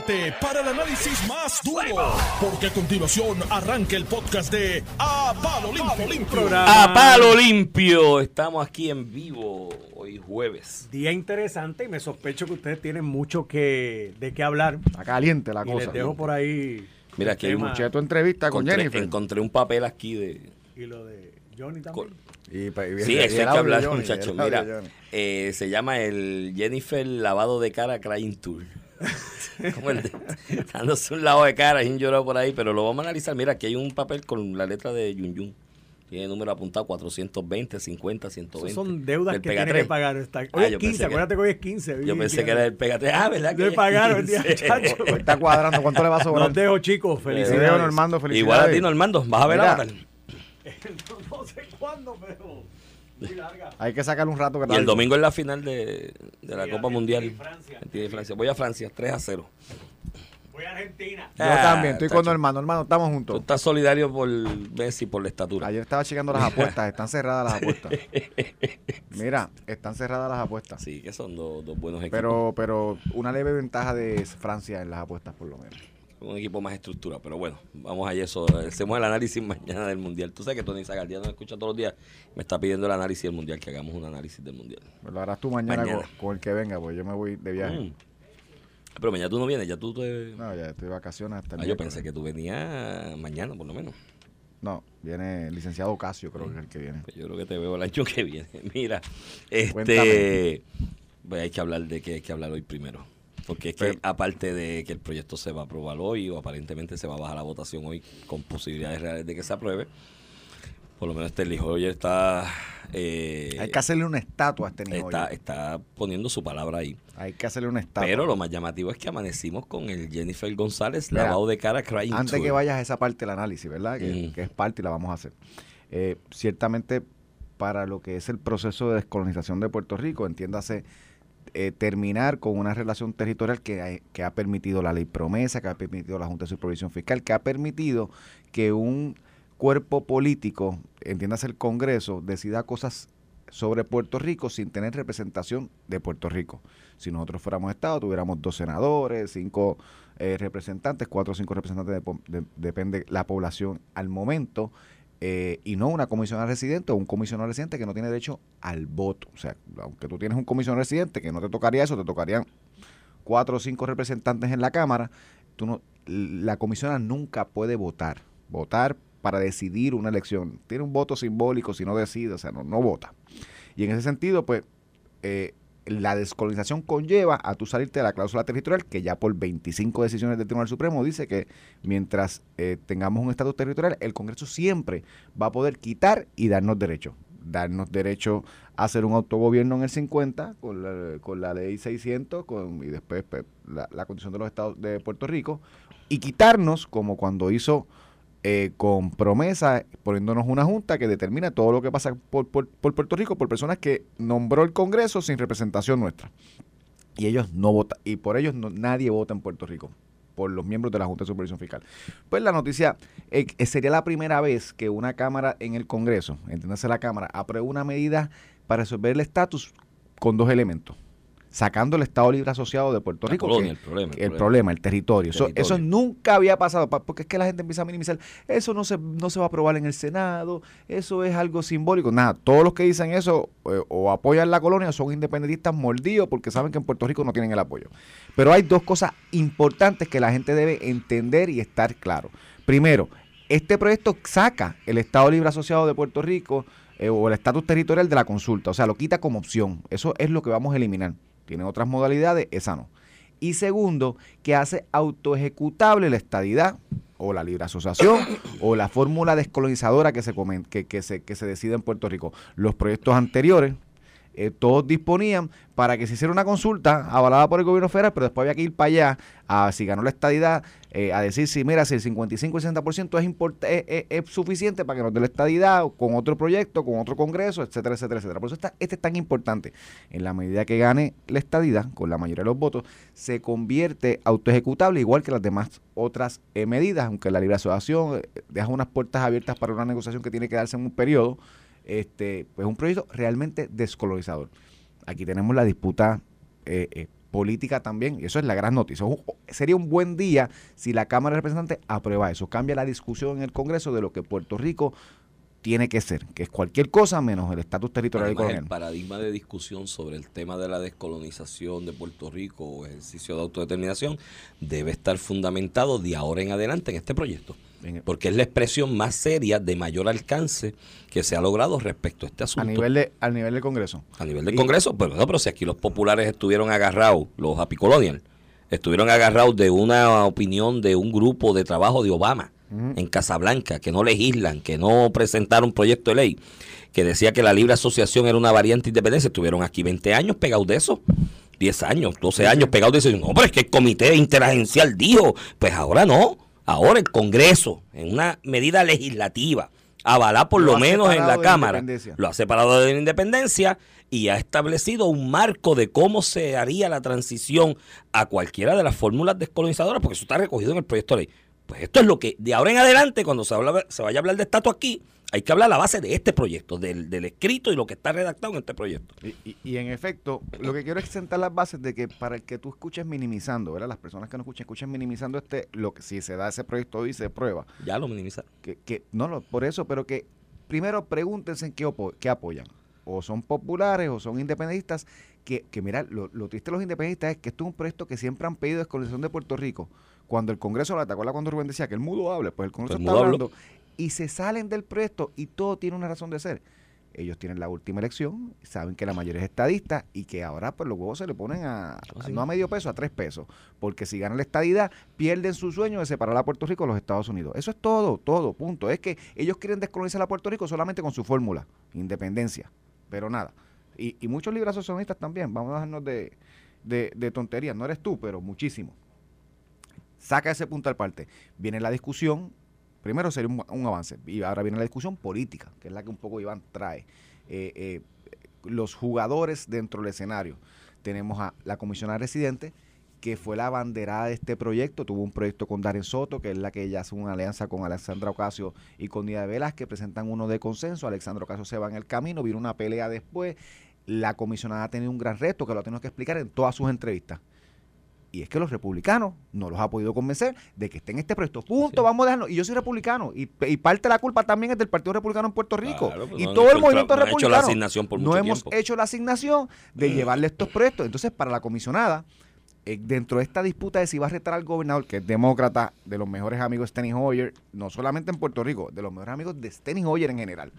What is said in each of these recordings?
prepárate para el análisis más duro, porque a continuación arranca el podcast de A Palo Limpio. A palo limpio, estamos aquí en vivo hoy jueves. Día interesante y me sospecho que ustedes tienen mucho que de qué hablar. Está caliente la Y cosa. les dejo por ahí Mira, aquí hay un tema. Escuché tu entrevista con encontré, Jennifer. encontré un papel aquí de... y lo de Johnny también. con- Y, pa- y- Sí, eso hay que hablar, muchachos. Mira, eh, se llama el Jennifer Lavado de Cara Crying Tour. Como el de- dándose un lado de cara y un llorado por ahí, pero lo vamos a analizar. Mira, aquí hay un papel con la letra de Yun Yun. Tiene número apuntado 420, 50, 120. Esas son deudas Del que tiene que 3. pagar. Está, Ah, hoy es yo 15, pensé que- acuérdate que hoy es 15. Yo pensé que era el Pega 3. Ah, ¿verdad? que Le pagaron, 15. chacho. Está cuadrando. ¿Cuánto le va a sobrar? Los dejo, chicos. Felicidades. Normando. Felicidades. Igual a ti, Normando. Vas a ver Mira, ahora. no sé cuándo, pero. Hay que sacarle un rato que Y el domingo es la final de, de la Sí, Copa Mundial. Francia. Argentina y Francia. Voy a Francia, 3 a 0. Voy a Argentina. Yo Ah, también, estoy con. Normando. Hermano, estamos Tú juntos. estás solidario por Messi, por la estatura. Ayer estaba checando las apuestas. Están cerradas las apuestas. Mira, están cerradas las apuestas. Sí, que son dos, dos buenos equipos. Pero, pero una leve ventaja de Francia en las apuestas, por lo menos. Un equipo más estructurado. Pero bueno, vamos a eso. Hacemos el análisis mañana del Mundial. Tú sabes que Tony Zagaldia nos escucha todos los días. Me está pidiendo el análisis del Mundial, que hagamos un análisis del Mundial. Lo harás tú mañana, Mañana. Con, con el que venga, pues yo me voy de viaje. Mm. Pero mañana tú no vienes, ya tú te... No, ya estoy de vacaciones hasta el Ah, yo pensé que tú venías mañana, por lo menos. No, viene el licenciado Casio, creo que es el que viene. Pues yo creo que te veo el año que viene. Mira, este... Cuéntame. Pues hay que hablar de qué hay que hablar hoy primero. Porque es que aparte de que el proyecto se va a aprobar hoy o aparentemente se va a bajar la votación hoy con posibilidades reales de que se apruebe, por lo menos este hijo hoy está, eh, Hay que hacerle una estatua a este niño. está, está poniendo su palabra ahí. Hay que hacerle una estatua. Pero lo más llamativo es que amanecimos con el Jennifer González Mira, lavado de cara crying Antes tour. que vayas a esa parte del análisis, ¿verdad? Que, Mm. que es parte y la vamos a hacer. Eh, ciertamente, para lo que es el proceso de descolonización de Puerto Rico, entiéndase eh, terminar con una relación territorial que, hay- que ha permitido la ley promesa, que ha permitido la Junta de Supervisión Fiscal, que ha permitido que un cuerpo político, entiéndase el Congreso, decida cosas sobre Puerto Rico sin tener representación de Puerto Rico. Si nosotros fuéramos Estado, tuviéramos dos senadores, cinco eh, representantes, cuatro o cinco representantes, de de- depende la población al momento, eh, y no una comisionada residente o un comisionado residente que no tiene derecho al voto. O sea, aunque tú tienes un comisionado residente que no te tocaría eso, te tocarían cuatro o cinco representantes en la Cámara, tú no, la comisionada nunca puede votar. Votar para decidir una elección. Tiene un voto simbólico si no decide, o sea, no, no vota. Y en ese sentido, pues, eh, la descolonización conlleva a tú salirte de la cláusula territorial, que ya por 25 decisiones del Tribunal Supremo dice que mientras eh, tengamos un estatus territorial, el Congreso siempre va a poder quitar y darnos derechos. Darnos derecho a hacer un autogobierno en el 50 con la, con la ley 600 con, y después pues, la, la constitución de los estados de Puerto Rico y quitarnos como cuando hizo eh, con promesa, poniéndonos una junta que determina todo lo que pasa por, por- Puerto Rico por personas que nombró el Congreso sin representación nuestra. Y ellos no votan, y por ellos no- nadie vota en Puerto Rico, por los miembros de la Junta de Supervisión Fiscal. Pues la noticia eh, que sería la primera vez que una Cámara en el Congreso, entiéndase la Cámara, apruebe una medida para resolver el estatus con dos elementos. Sacando el Estado Libre Asociado de Puerto La Rico. colonia, el problema, el el problema. problema, el territorio. Eso, Territorio. eso nunca había pasado, pa- porque es que la gente empieza a minimizar. Eso no se, no se va a aprobar en el Senado, eso es algo simbólico. Nada, todos los que dicen eso eh, o apoyan la colonia son independentistas mordidos porque saben que en Puerto Rico no tienen el apoyo. Pero hay dos cosas importantes que la gente debe entender y estar claro. Primero, este proyecto saca el Estado Libre Asociado de Puerto Rico eh, o el estatus territorial de la consulta, o sea, lo quita como opción. Eso es lo que vamos a eliminar. Tienen otras modalidades, esa no. Y segundo, que hace autoejecutable la estadidad o la libre asociación o la fórmula descolonizadora que se, que se, que se decide en Puerto Rico. Los proyectos anteriores, eh, todos disponían para que se hiciera una consulta avalada por el gobierno federal, pero después había que ir para allá a si ganó la estadidad, eh, a decir si, mira, si el 55 y 60% es, import- es, es- suficiente para que nos dé la estadidad con otro proyecto, con otro congreso, etcétera, etcétera, etcétera. Por eso está, este es tan importante. En la medida que gane la estadidad, con la mayoría de los votos, se convierte autoejecutable igual que las demás otras eh, medidas, aunque la libre asociación eh, deja unas puertas abiertas para una negociación que tiene que darse en un periodo, este, pues un proyecto realmente descolonizador. Aquí tenemos la disputa eh, eh, política también. Y eso es la gran noticia. Sería un buen día si la Cámara de Representantes aprueba eso. Cambia la discusión en el Congreso de lo que Puerto Rico tiene que ser, que es cualquier cosa menos el estatus territorial colonial. El paradigma de discusión sobre el tema de la descolonización de Puerto Rico o ejercicio de autodeterminación debe estar fundamentado de ahora en adelante en este proyecto. Porque es la expresión más seria de mayor alcance que se ha logrado respecto a este asunto. A nivel, de, al nivel del Congreso. A nivel del Congreso, pero, no, pero si aquí los populares estuvieron agarrados, los apicolonial, estuvieron agarrados de una opinión de un grupo de trabajo de Obama en Casablanca, que no legislan, que no presentaron un proyecto de ley, que decía que la libre asociación era una variante de independencia, estuvieron aquí 20 años pegados de eso. 10 años, 12 años pegados de eso. No, pero es que el comité interagencial dijo, pues ahora no. Ahora el Congreso, en una medida legislativa, avalada por lo, menos en la Cámara, lo ha separado de la independencia y ha establecido un marco de cómo se haría la transición a cualquiera de las fórmulas descolonizadoras, porque eso está recogido en el proyecto de ley. Pues esto es lo que de ahora en adelante, cuando se, habla, se vaya a hablar de estatus aquí, hay que hablar a la base de este proyecto, del, del escrito y lo que está redactado en este proyecto. Y, y, en efecto, lo que quiero es sentar las bases de que para el que tú escuches minimizando, ¿verdad? Las personas que no escuchen, escuchen minimizando este, lo que si se da ese proyecto hoy se prueba. Ya lo minimizaron. Que, que, no, no, por eso, pero que primero pregúntense en qué, qué apoyan. O son populares o son independentistas. Que, que mira, lo, lo triste de los independentistas es que esto es un proyecto que siempre han pedido descolonización de Puerto Rico cuando el Congreso lo atacó, cuando Rubén decía que el mudo hable, pues el Congreso pues está hablando y se salen del proyecto y todo tiene una razón de ser. Ellos tienen la última elección, saben que la mayoría es estadista y que ahora pues los huevos se le ponen a, ah, no a medio peso, a tres pesos. Porque si ganan la estadidad, pierden su sueño de separar a Puerto Rico de los Estados Unidos. Eso es todo, todo, punto. Es que ellos quieren descolonizar a Puerto Rico solamente con su fórmula, independencia. Pero nada. Y, y muchos libros socialistas también, vamos a dejarnos de, de, de tonterías. No eres tú, pero muchísimo. Saca ese punto al parte. Viene la discusión primero sería un, avance. Y ahora viene la discusión política, que es la que un poco Iván trae. Eh, eh, los jugadores dentro del escenario. Tenemos a la comisionada residente, que fue la banderada de este proyecto. Tuvo un proyecto con Darren Soto, que es la que ella hace una alianza con Alexandra Ocasio y con Díaz Velas, que presentan uno de consenso. Alexandra Ocasio se va en el camino, viene una pelea después. La comisionada ha tenido un gran reto que lo tenemos que explicar en todas sus entrevistas y es que los republicanos no los ha podido convencer de que esté en este proyecto. Punto, vamos a dejarlo. Y yo soy republicano. Y, parte de la culpa también es del Partido Republicano en Puerto Rico. Pues y todo el movimiento republicano. no hemos hecho la asignación de llevarle estos proyectos. Entonces, para la comisionada, eh, dentro de esta disputa de si va a retar al gobernador, que es demócrata, de los mejores amigos de Steny Hoyer, no solamente en Puerto Rico, de los mejores amigos de Steny Hoyer en general.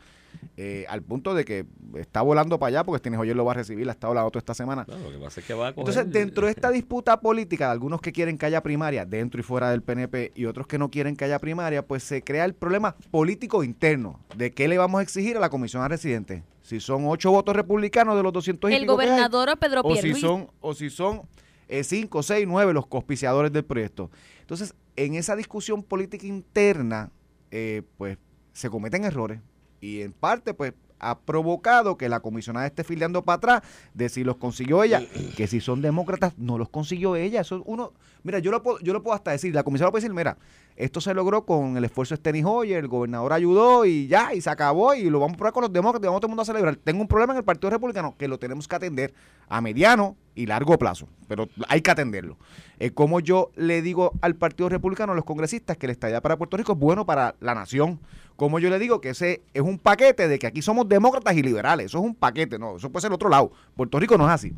Eh, al punto de que está volando para allá porque Steny Hoyer lo va a recibir, ha estado la otra esta semana. Entonces, dentro de esta disputa política, de algunos que quieren que haya primaria dentro y fuera del PNP y otros que no quieren que haya primaria, pues se crea el problema político interno de qué le vamos a exigir a la comisión residente. Si son ocho votos republicanos de los 200 y El gobernador o Pedro o si son O si son eh, cinco, seis, nueve los cospiciadores del proyecto. Entonces, en esa discusión política interna, eh, pues se cometen errores y en parte, pues ha provocado que la comisionada esté filiando para atrás de si los consiguió ella, que si son demócratas no los consiguió ella. Eso uno, mira, yo lo puedo, yo lo puedo hasta decir, la comisionada puede decir, mira, esto se logró con el esfuerzo de Steny Hoyer, el gobernador ayudó y ya, y se acabó y lo vamos a probar con los demócratas vamos todo el mundo a celebrar. Tengo un problema en el Partido Republicano que lo tenemos que atender a mediano y largo plazo, pero hay que atenderlo. Eh, como yo le digo al Partido Republicano, a los congresistas, que el estadía para Puerto Rico es bueno para la nación. Como yo le digo que ese es un paquete de que aquí somos demócratas y liberales. Eso es un paquete, no, eso puede ser el otro lado. Puerto Rico no es así.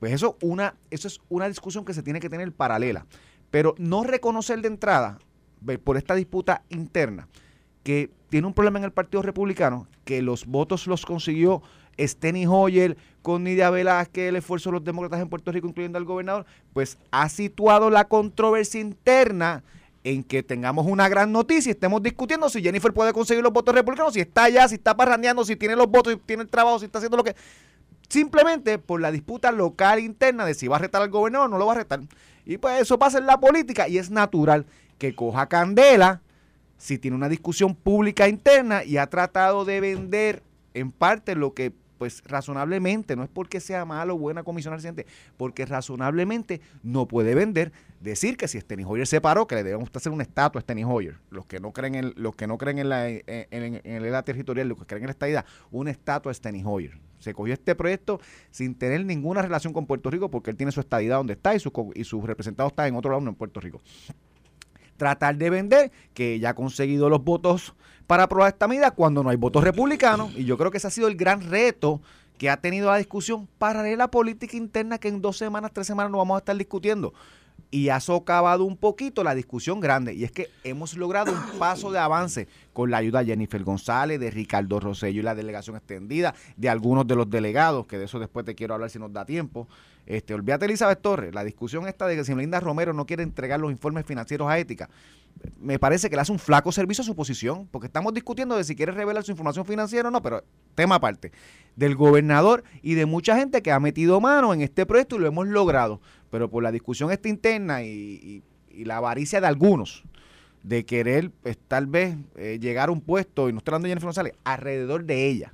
Pues eso, una, eso es una discusión que se tiene que tener paralela. Pero no reconocer de entrada por esta disputa interna, que tiene un problema en el Partido Republicano, que los votos los consiguió Steny Hoyer con Nidia Velázquez, el esfuerzo de los demócratas en Puerto Rico, incluyendo al gobernador, pues ha situado la controversia interna en que tengamos una gran noticia y estemos discutiendo si Jennifer puede conseguir los votos republicanos, si está allá, si está parrandeando, si tiene los votos, si tiene el trabajo, si está haciendo lo que... Simplemente por la disputa local interna de si va a retar al gobernador o no lo va a retar. Y pues eso pasa en la política y es natural que coja candela si tiene una discusión pública interna y ha tratado de vender en parte lo que pues razonablemente, no es porque sea malo o buena comisión residente, porque razonablemente no puede vender decir que si Steny Hoyer se paró, que le debemos hacer una estatua a Steny Hoyer. Los que no creen en, los que no creen en la en, territorial, los que creen en esta idea, una estatua a Steny Hoyer. Se cogió este proyecto sin tener ninguna relación con Puerto Rico porque él tiene su estadidad donde está y, su, y sus representados están en otro lado, no en Puerto Rico. Tratar de vender que ya ha conseguido los votos para aprobar esta medida cuando no hay votos republicanos. Y yo creo que ese ha sido el gran reto que ha tenido la discusión paralela política interna que en dos semanas, tres semanas no vamos a estar discutiendo y ha socavado un poquito la discusión grande. Y es que hemos logrado un paso de avance con la ayuda de Jennifer González, de Ricardo Rosello y la delegación extendida, de algunos de los delegados, que de eso después te quiero hablar si nos da tiempo. Este, olvídate Elizabeth Torres, la discusión esta de que si Melinda Romero no quiere entregar los informes financieros a ética, me parece que le hace un flaco servicio a su posición, porque estamos discutiendo de si quiere revelar su información financiera o no, pero tema aparte, del gobernador y de mucha gente que ha metido mano en este proyecto y lo hemos logrado pero por la discusión esta interna y, la avaricia de algunos de querer pues, tal vez eh, llegar a un puesto, y no estoy hablando de Jennifer González, alrededor de ella,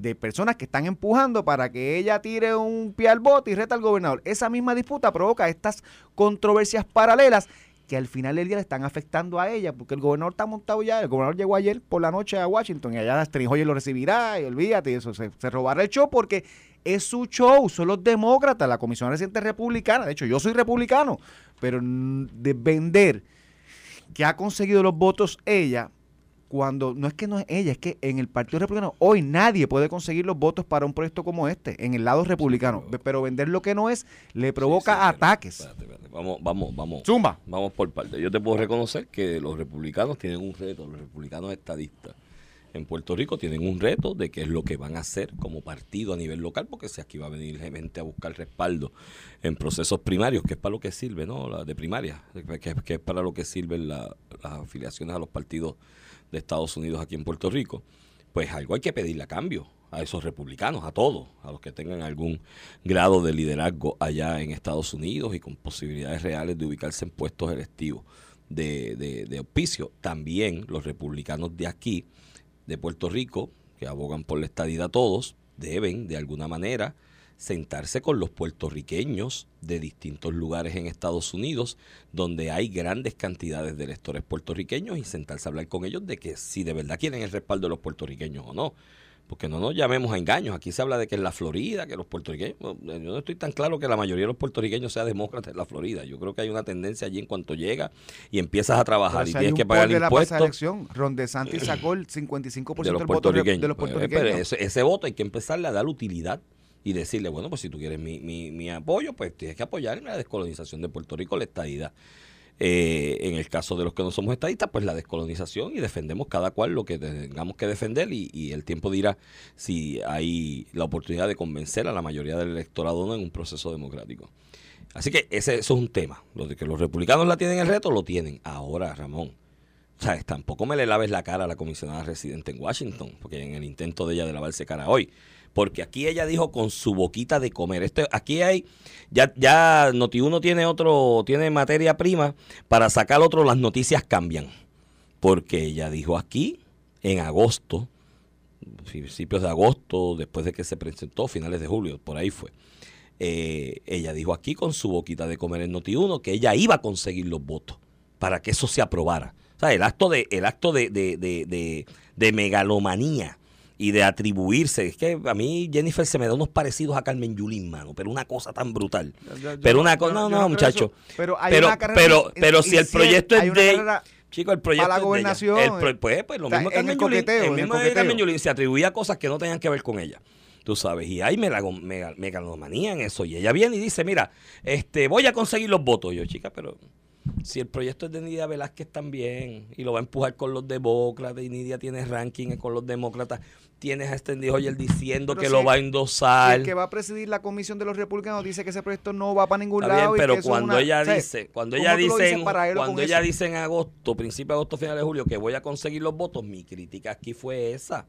de personas que están empujando para que ella tire un pie al bote y reta al gobernador. Esa misma disputa provoca estas controversias paralelas que al final del día le están afectando a ella, porque el gobernador está montado ya, el gobernador llegó ayer por la noche a Washington y allá Strinjoyer lo recibirá y olvídate, eso se, se robará el show porque es su show, son los demócratas, la comisión reciente republicana, de hecho yo soy republicano, pero de vender que ha conseguido los votos ella, cuando no es que no es ella, es que en el Partido Republicano hoy nadie puede conseguir los votos para un proyecto como este, en el lado republicano, pero, vender lo que no es le provoca ataques. Vamos, vamos, vamos. Zumba. Vamos por parte. Yo te puedo reconocer que los republicanos tienen un reto, los republicanos estadistas en Puerto Rico tienen un reto de qué es lo que van a hacer como partido a nivel local, porque si aquí va a venir gente a buscar respaldo en procesos primarios, que es para lo que sirve, ¿no? La de primaria, que, es para lo que sirven las afiliaciones a los partidos de Estados Unidos aquí en Puerto Rico, pues algo hay que pedirle a cambio a esos republicanos, a todos, a los que tengan algún grado de liderazgo allá en Estados Unidos y con posibilidades reales de ubicarse en puestos electivos de, de, de auspicio. También los republicanos de aquí de Puerto Rico, que abogan por la estadidad todos, deben de alguna manera sentarse con los puertorriqueños de distintos lugares en Estados Unidos, donde hay grandes cantidades de electores puertorriqueños, y sentarse a hablar con ellos de que si de verdad quieren el respaldo de los puertorriqueños o no porque no nos llamemos a engaños. Aquí se habla de que en la Florida, que los puertorriqueños, yo no estoy tan claro que la mayoría de los puertorriqueños sea demócrata en la Florida. Yo creo que hay una tendencia allí en cuanto llega y empiezas a trabajar y tienes que pagar el impuesto. La elección, Ron DeSantis sacó el 55% de los puertorriqueños. De los pues, puertorriqueños. Pero ese, voto hay que empezarle a dar utilidad y decirle, bueno, pues si tú quieres mi, mi, mi apoyo, pues tienes que apoyar en la descolonización de Puerto Rico, la estadidad. Eh, en el caso de los que no somos estadistas, pues la descolonización y defendemos cada cual lo que tengamos que defender y, el tiempo dirá si hay la oportunidad de convencer a la mayoría del electorado en un proceso democrático. Así que ese, eso es un tema. Lo de que los republicanos la tienen el reto, lo tienen. Ahora, Ramón, ¿sabes? tampoco me le laves la cara a la comisionada residente en Washington, porque en el intento de ella de lavarse cara hoy, porque aquí ella dijo con su boquita de comer. Este, aquí hay, ya, ya Noti1 tiene otro, tiene materia prima para sacar otro, las noticias cambian. Porque ella dijo aquí, en agosto, principios de agosto, después de que se presentó, finales de julio, por ahí fue. Eh, ella dijo aquí con su boquita de comer en Noti1 que ella iba a conseguir los votos para que eso se aprobara. O sea, el acto de, el acto de, de, de, de megalomanía y de atribuirse. Es que a mí Jennifer se me da unos parecidos a Carmen Yulín, mano, pero una cosa tan brutal. pero una cosa, no, no, muchacho. Pero, pero, pero, si el proyecto es de... Chico, el proyecto. Para la gobernación. el, pues, pues, lo mismo que Carmen Yulín. El mismo Carmen Yulín se atribuía cosas que no tenían que ver con ella. Tú sabes, y hay megalomanía en eso. Y ella viene y dice: Mira, este voy a conseguir los votos. yo, chica, pero si el proyecto es de Nidia Velázquez también, y lo va a empujar con los demócratas, y Nidia tiene ranking con los demócratas, tienes a Extendido Hoyer diciendo que lo va a endosar. el que va a presidir la comisión de los republicanos dice que ese proyecto no va para ningún lado. pero cuando ella dice, cuando ella dice, cuando ella dice en agosto, principio de agosto, final de julio, que voy a conseguir los votos, mi crítica aquí fue esa,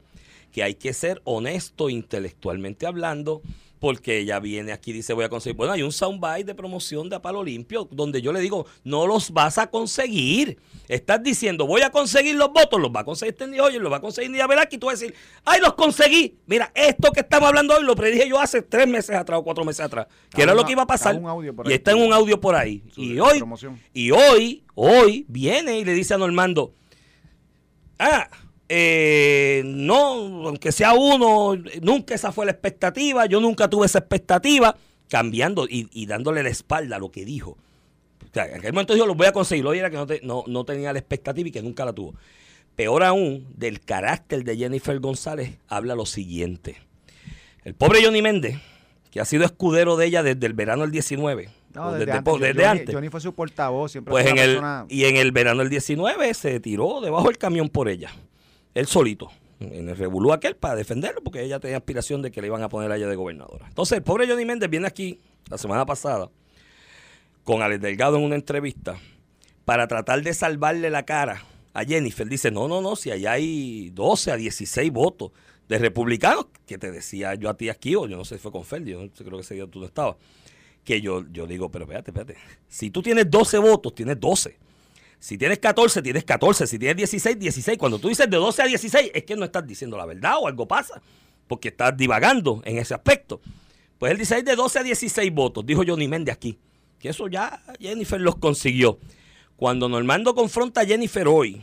que hay que ser honesto intelectualmente hablando porque ella viene aquí y dice voy a conseguir. Bueno, hay un soundbite de promoción de Apalo Limpio donde yo le digo, no los vas a conseguir. Estás diciendo, voy a conseguir los votos, los va a conseguir Tendy Oye, los va a conseguir Nidia Velázquez y tú vas a decir, ay, los conseguí. Mira, esto que estamos hablando hoy lo predije yo hace tres meses atrás o cuatro meses atrás, que era lo que iba a pasar. y está en un audio por ahí. Y hoy, y hoy, hoy viene y le dice a Normando, ah, eh, no, aunque sea uno, nunca esa fue la expectativa, yo nunca tuve esa expectativa, cambiando y, dándole la espalda a lo que dijo. O sea, en aquel momento dijo, lo voy a conseguir, lo era que no, no, tenía la expectativa y que nunca la tuvo. Peor aún, del carácter de Jennifer González, habla lo siguiente. El pobre Johnny Méndez, que ha sido escudero de ella desde el verano del 19, no, desde, antes, Johnny, fue su portavoz, siempre pues en el, Y en el verano del 19 se tiró debajo del camión por ella él solito, en el revolú aquel para defenderlo, porque ella tenía aspiración de que le iban a poner a ella de gobernadora. Entonces, el pobre Johnny Méndez viene aquí la semana pasada con Alex Delgado en una entrevista para tratar de salvarle la cara a Jennifer. Dice, no, no, no, si allá hay 12 a 16 votos de republicanos, que te decía yo a ti aquí, o yo no sé si fue con Ferdi, yo creo que ese día tú no estabas, que yo, yo digo, pero espérate, espérate, si tú tienes 12 votos, tienes 12. Si tienes 14, tienes 14. Si tienes 16, 16. Cuando tú dices de 12 a 16, es que no estás diciendo la verdad o algo pasa. Porque estás divagando en ese aspecto. Pues él dice, de 12 a 16 votos, dijo Johnny Méndez aquí. Que eso ya Jennifer los consiguió. Cuando Normando confronta a Jennifer hoy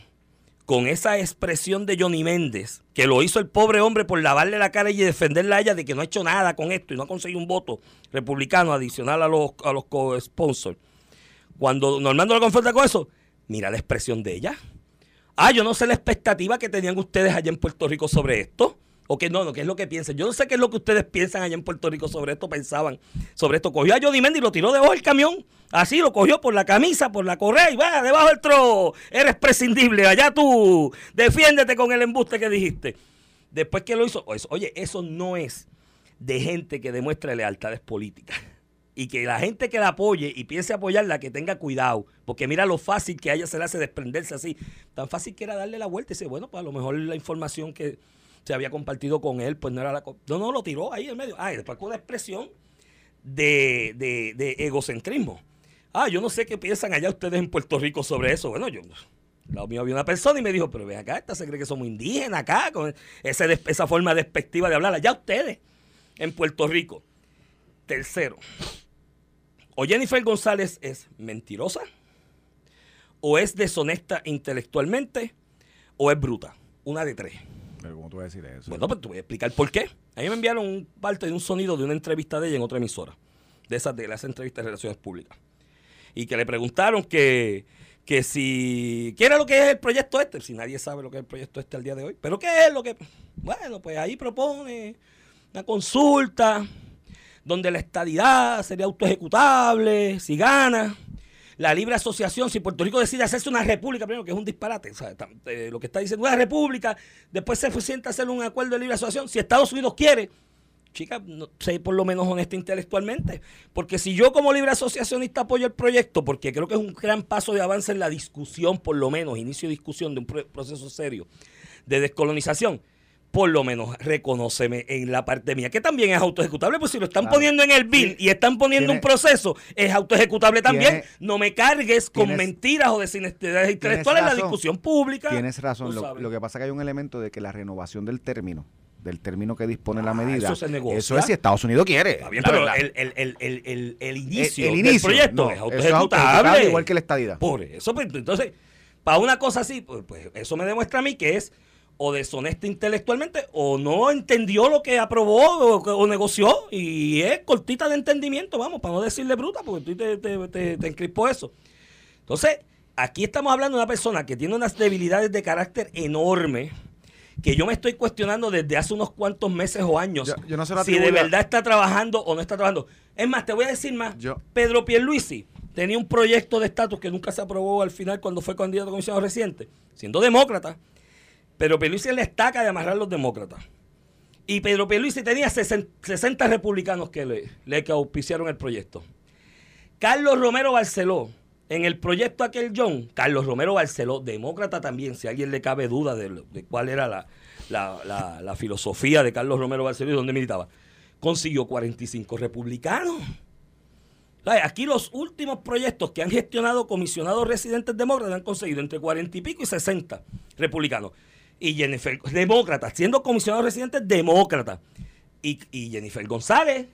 con esa expresión de Johnny Méndez, que lo hizo el pobre hombre por lavarle la cara y defenderla a ella de que no ha hecho nada con esto y no ha conseguido un voto republicano adicional a los, a los co-sponsors. Cuando Normando lo confronta con eso, Mira la expresión de ella. Ah, yo no sé la expectativa que tenían ustedes allá en Puerto Rico sobre esto. O que no, no, qué es lo que piensan. Yo no sé qué es lo que ustedes piensan allá en Puerto Rico sobre esto, pensaban sobre esto. Cogió a Johnny Mendy y lo tiró debajo del camión. Así lo cogió por la camisa, por la correa y va, debajo del tro. Eres prescindible. Allá tú, defiéndete con el embuste que dijiste. Después que lo hizo, oye, eso no es de gente que demuestra lealtades políticas y que la gente que la apoye y piense apoyarla, que tenga cuidado, porque mira lo fácil que a ella se le hace desprenderse así. Tan fácil que era darle la vuelta y decir, bueno, pues a lo mejor la información que se había compartido con él, pues no era la... No, no, lo tiró ahí en medio. Ah, y después con la expresión de, de, egocentrismo. Ah, yo no sé qué piensan allá ustedes en Puerto Rico sobre eso. Bueno, yo... La mío había una persona y me dijo, pero ve acá, esta se cree que somos indígenas acá, con ese, esa forma despectiva de hablar. Allá ustedes, en Puerto Rico. Tercero, o Jennifer González es mentirosa, o es deshonesta intelectualmente, o es bruta. Una de tres. Pero ¿cómo tú vas a decir eso? Bueno, pues te voy a explicar por qué. A mí me enviaron un parte de un sonido de una entrevista de ella en otra emisora, de esas de las entrevistas de relaciones públicas. Y que le preguntaron que, que si, ¿qué era lo que es el proyecto este? Si nadie sabe lo que es el proyecto este al día de hoy. Pero ¿qué es lo que? Bueno, pues ahí propone una consulta donde la estadidad sería autoejecutable, si gana. La libre asociación, si Puerto Rico decide hacerse una república, primero que es un disparate, eh, lo que está diciendo una república, después se sienta hacer un acuerdo de libre asociación, si Estados Unidos quiere, chica, no, sé por lo menos honesta intelectualmente, porque si yo como libre asociacionista apoyo el proyecto, porque creo que es un gran paso de avance en la discusión, por lo menos, inicio de discusión de un proceso serio de descolonización, por lo menos reconóceme en la parte mía, que también es autoejecutable, pues si lo están poniendo en el bill y están poniendo un proceso, es autoejecutable también. no me cargues con mentiras o desinestidades intelectuales en la discusión pública. Tienes razón, lo, que pasa es que hay un elemento de que la renovación del término del término que dispone la ah, medida. Eso se negocia. Eso es si Estados Unidos quiere. pero el, el, el, el, inicio, del proyecto es autoejecutable. Igual que la estadidad. Por eso, pues, entonces, para una cosa así, pues, pues eso me demuestra a mí que es o deshonesta intelectualmente o no entendió lo que aprobó o, negoció y es cortita de entendimiento, vamos, para no decirle bruta, porque tú te, te, te, encrispó eso. Entonces, aquí estamos hablando de una persona que tiene unas debilidades de carácter enorme que yo me estoy cuestionando desde hace unos cuantos meses o años si de verdad está trabajando o no está trabajando. Es más, te voy a decir más. Pedro Pierluisi tenía un proyecto de estatus que nunca se aprobó al final cuando fue candidato a comisionado reciente, siendo demócrata pero Pierluisi le estaca de amarrar a los demócratas. Y Pedro Pierluisi tenía 60 republicanos que le, auspiciaron el proyecto. Carlos Romero Barceló, en el proyecto aquel John, Carlos Romero Barceló, demócrata también, si a alguien le cabe duda de, cuál era la, filosofía de Carlos Romero Barceló y dónde militaba. consiguió 45 republicanos. Aquí los últimos proyectos que han gestionado comisionados residentes demócratas han conseguido entre 40 y pico y 60 republicanos. Y Jennifer, demócratas, siendo comisionados residentes demócratas. Y, y Jennifer González,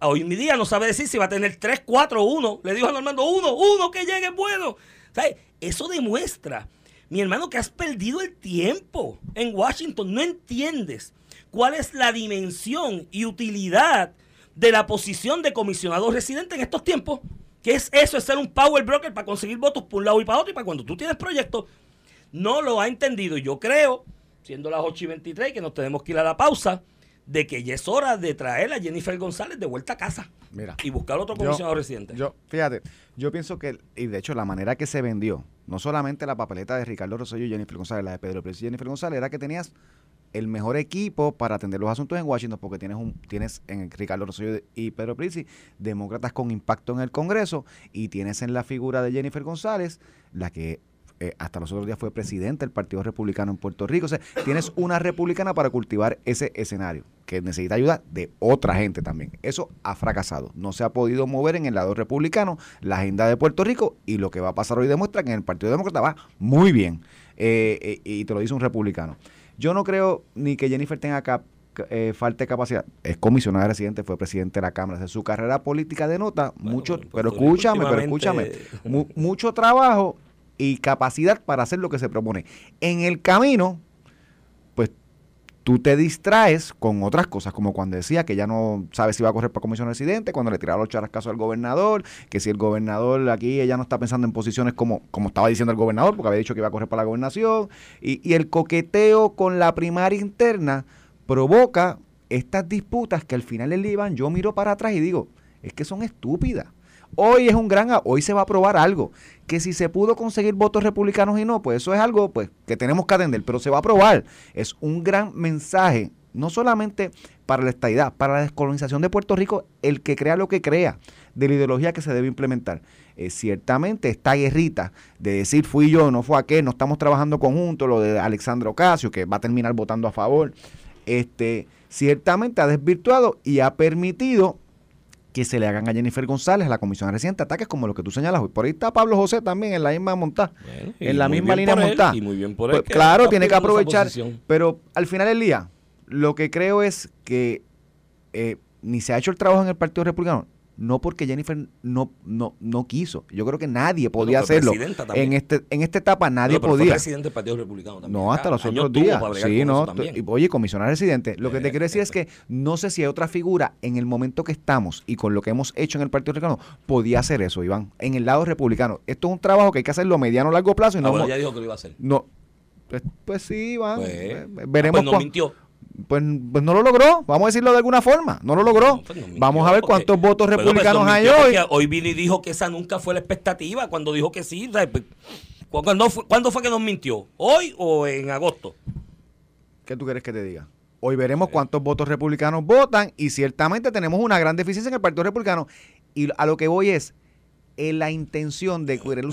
hoy en mi día no sabe decir si va a tener 3, 4 o 1. Le dijo a Normando, uno, uno que llegue bueno. ¿Sabes? Eso demuestra, mi hermano, que has perdido el tiempo en Washington. No entiendes cuál es la dimensión y utilidad de la posición de comisionado residente en estos tiempos. Que es eso, es ser un power broker para conseguir votos por un lado y para otro y para cuando tú tienes proyectos. No lo ha entendido. Y yo creo, siendo las 8 y 23, que nos tenemos que ir a la pausa, de que ya es hora de traer a Jennifer González de vuelta a casa Mira, y buscar otro comisionado residente. Yo, fíjate, yo pienso que, y de hecho la manera que se vendió, no solamente la papeleta de Ricardo Rosselló y Jennifer González, la de Pedro Pérez y Jennifer González, era que tenías el mejor equipo para atender los asuntos en Washington, porque tienes un tienes en Ricardo Rosselló y Pedro Prisi demócratas con impacto en el Congreso, y tienes en la figura de Jennifer González, la que eh, hasta los otros días fue presidente del Partido Republicano en Puerto Rico. O sea, tienes una republicana para cultivar ese escenario, que necesita ayuda de otra gente también. Eso ha fracasado. No se ha podido mover en el lado republicano la agenda de Puerto Rico y lo que va a pasar hoy demuestra que en el Partido Demócrata va muy bien. Eh, eh, y te lo dice un republicano. Yo no creo ni que Jennifer tenga cap eh, falta de capacidad. Es comisionada residente, fue presidente de la Cámara. De su carrera política denota mucho, pues, pero escúchame, pero escúchame, mu- mucho trabajo y capacidad para hacer lo que se propone. En el camino, pues tú te distraes con otras cosas, como cuando decía que ya no sabe si va a correr para comisión residente, cuando le tiraba los charascazos al gobernador, que si el gobernador aquí ella no está pensando en posiciones como, como estaba diciendo el gobernador, porque había dicho que iba a correr para la gobernación, y, el coqueteo con la primaria interna provoca estas disputas que al final del Iván, yo miro para atrás y digo, es que son estúpidas. Hoy es un gran, hoy se va a probar algo, que si se pudo conseguir votos republicanos y no, pues eso es algo pues que tenemos que atender, pero se va a probar. Es un gran mensaje, no solamente para la estadidad, para la descolonización de Puerto Rico, el que crea lo que crea, de la ideología que se debe implementar. Eh, ciertamente esta guerrita de decir fui yo, no fue aquel, no estamos trabajando conjuntos, lo de Alexandra Ocasio, que va a terminar votando a favor, este, ciertamente ha desvirtuado y ha permitido que se le hagan a Jennifer González, a la comisión reciente, ataques como los que tú señalas hoy. Por ahí está Pablo José también en la misma montada. Bueno, en la misma línea montada. Y muy bien por él. Pues, claro, tiene que aprovechar. Pero al final del día, lo que creo es que eh, ni se ha hecho el trabajo en el Partido Republicano, no porque Jennifer no, no, no quiso. Yo creo que nadie podía Bueno, hacerlo. En, este, en esta etapa nadie pero fue podía. presidente del Partido Republicano también. No, hasta Acá, los otros días. Sí, no. Oye, comisionado residente. Lo que Eh, te quiero decir es que no sé si hay otra figura en el momento que estamos y con lo que hemos hecho en el Partido Republicano podía hacer eso, Iván. En el lado republicano. Esto es un trabajo que hay que hacerlo a mediano o largo plazo y Ah, no. bueno, mo- ya dijo que lo iba a hacer. no pues, pues sí, Iván. Pues, Eh, ah, veremos. pues no cuán- mintió. Pues, pues no lo logró, vamos a decirlo de alguna forma, no lo logró. No, pues no vamos a ver porque- cuántos votos pues republicanos no hay hoy. Hoy vino y dijo que esa nunca fue la expectativa cuando dijo que sí. ¿sabes? Pues, ¿cu- ¿Cuándo fue, ¿Cuándo fue que nos mintió? ¿Hoy o en agosto? ¿Qué tú quieres que te diga? Hoy veremos cuántos votos republicanos votan y ciertamente tenemos una gran deficiencia en el Partido Republicano. Y a lo que voy es en la intención de querer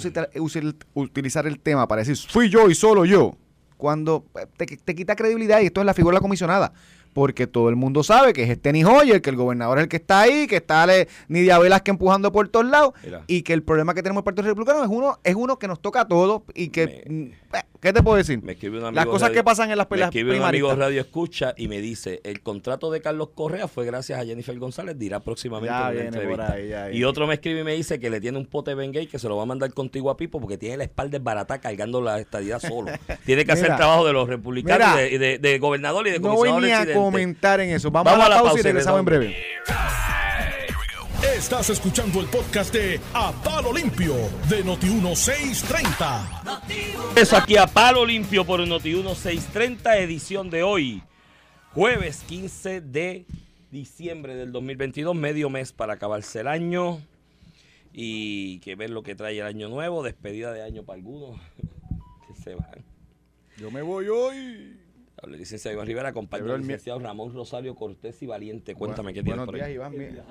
utilizar el tema para decir fui yo y solo yo, cuando eh, te, te quita credibilidad y esto es la figura de la comisionada. Porque todo el mundo sabe que es este Tenny Hoyer, que el gobernador es el que está ahí, que está le, Nidia Velázquez empujando por todos lados, Mira. y que el problema que tenemos en el Partido Republicano es uno, es uno que nos toca a todos y que, Me- mm, eh, ¿qué te puedo decir? Me escribe un amigo Las cosas radio- que pasan en las Me peleas escribe un amigo. Radio Escucha y me dice, el contrato de Carlos Correa fue gracias a Jennifer González, dirá próximamente Ya en una entrevista. ahí, ya y otro me escribe y me dice que le tiene un pote Bengay que se lo va a mandar contigo a Pipo porque tiene la espalda barata cargando la estadía solo. tiene que hacer el trabajo de los republicanos mira, y de, de- de gobernador y de No comisionado residente. Comentar en eso. Vamos, a la, pausa y regresamos en breve. Estás escuchando el podcast de A Palo Limpio de Noti1630. Eso aquí a Palo Limpio por Noti1 630, edición de hoy, jueves 15 de diciembre del 2022, medio mes para acabarse el año y que ver lo que trae el año nuevo, despedida de año para algunos que se van. Yo me voy hoy. El licenciado Iván Rivera, acompañado Pero del el mi- licenciado Ramón Rosario Cortés y Valiente. Cuéntame qué tienes Buenos por días, ahí. Iván. Mira.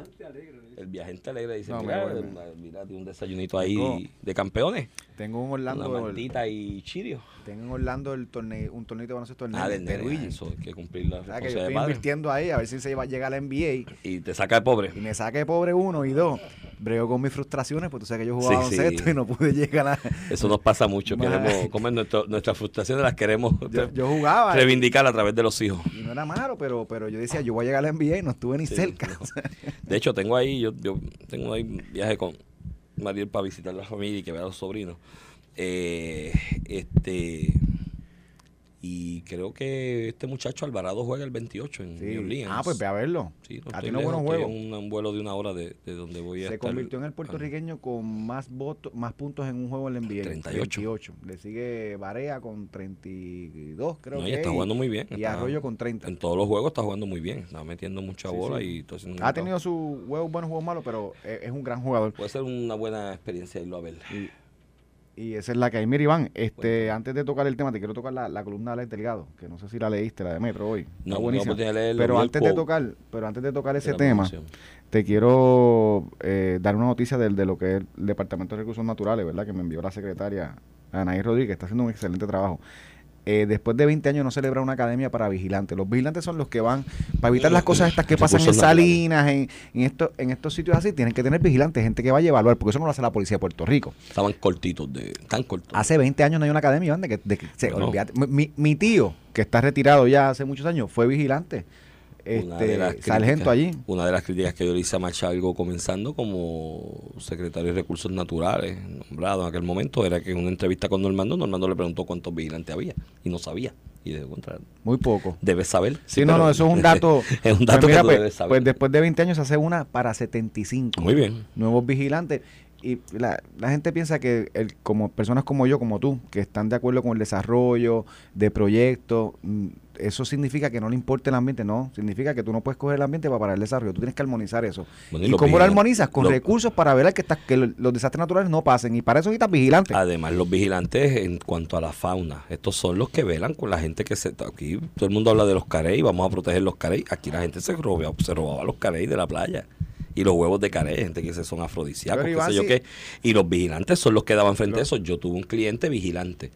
El viajante alegre dice, No, mira, me- mira, tiene un desayunito ahí Tengo- de campeones. Tengo un Orlando. Una maldita y Chirio. Tengo en Orlando el torneo, un torneo de baloncesto Ah, de nene, Luigi. Eso, hay que cumplir la O sea, que yo estoy de padre. invirtiendo ahí a ver si se va a llegar a la NBA Y te saca de pobre. y me saque pobre uno y dos. Brego con mis frustraciones, porque tú sabes que yo jugaba Sí, sí. baloncesto y no pude llegar a. Eso nos pasa mucho. Queremos, como nuestro, nuestras frustraciones las queremos Yo, yo jugaba reivindicar a través de los hijos. y no era malo, pero, pero yo decía, yo voy a llegar a la NBA y no estuve ni Sí, cerca. no. De hecho, tengo ahí, yo, yo tengo ahí viaje con Mariel para visitar la familia y que vea a los sobrinos. Eh, este y creo que este muchacho Alvarado juega el 28 en Sí. New Orleans. Ah, pues ve a verlo. Sí, no a estoy ti no buenos estoy juegos. Un, un vuelo de una hora de, de donde voy a Se estar. convirtió en el Ah, puertorriqueño con más votos, más puntos en un juego en la NBA. 38. 38. Le sigue Barea con 32, creo no, que. y está es, jugando muy bien. Y está- Arroyo con 30. En todos los juegos está jugando muy bien. Está metiendo mucha Sí, bola sí. y un Ha tenido sus juegos buenos, juegos malos, pero es, es un gran jugador. Puede ser una buena experiencia irlo a ver. Y, y esa es la que hay. Mira, Iván, este, antes de tocar el tema, te quiero tocar la, la columna de Alex Delgado, que no sé si la leíste, la de Metro hoy. No, no buenísima. de leerlo, Pero antes de tocar, pero antes de tocar de ese tema, te quiero eh, dar una noticia del, de lo que es el Departamento de Recursos Naturales, ¿verdad? Que me envió la secretaria Anaí Rodríguez, que está haciendo un excelente trabajo. Eh, después de 20 años no celebra una academia para vigilantes. Los vigilantes son los que van para evitar las cosas estas que pasan en. Salinas, en, en, esto, en estos sitios así. Tienen que tener vigilantes, gente que vaya a evaluar, porque eso no lo hace la policía de Puerto Rico. Estaban cortitos, de tan cortos. Hace 20 años no hay una academia, de que, de se Mi, mi tío, que está retirado ya hace muchos años, fue vigilante. Una de las Este, sargento críticas- allí. Una de las críticas que yo le hice a Machalgo comenzando como secretario de Recursos Naturales, nombrado en aquel momento, era que en una entrevista con Normando, Normando le preguntó cuántos vigilantes había y no sabía. Y de contra, Muy poco. debes saber. Sí, no, no, eso es un dato. es un Pues dato mira, que tú pues, debes saber. pues después de 20 años se hace una para 75 Muy bien. nuevos vigilantes. Y la, la gente piensa que el, como personas como yo, como tú, que están de acuerdo con el desarrollo de proyectos, mm, eso significa que no le importa el ambiente, no. Significa que tú no puedes coger el ambiente para parar el desarrollo. Tú tienes que armonizar eso. Bueno, y ¿Y los cómo lo armonizas? Con los- recursos para ver que, está- que lo- los desastres naturales no pasen. Y para eso necesitas vigilantes. Además, los vigilantes en cuanto a la fauna, estos son los que velan con la gente que se... Aquí todo el mundo habla de los carey, vamos a proteger los carey. Aquí la gente se robaba, se robaba los carey de la playa. Y los huevos de carey, gente que se son afrodisíacos, qué sé yo qué. Y los vigilantes son los que daban frente a eso. Yo tuve un cliente vigilante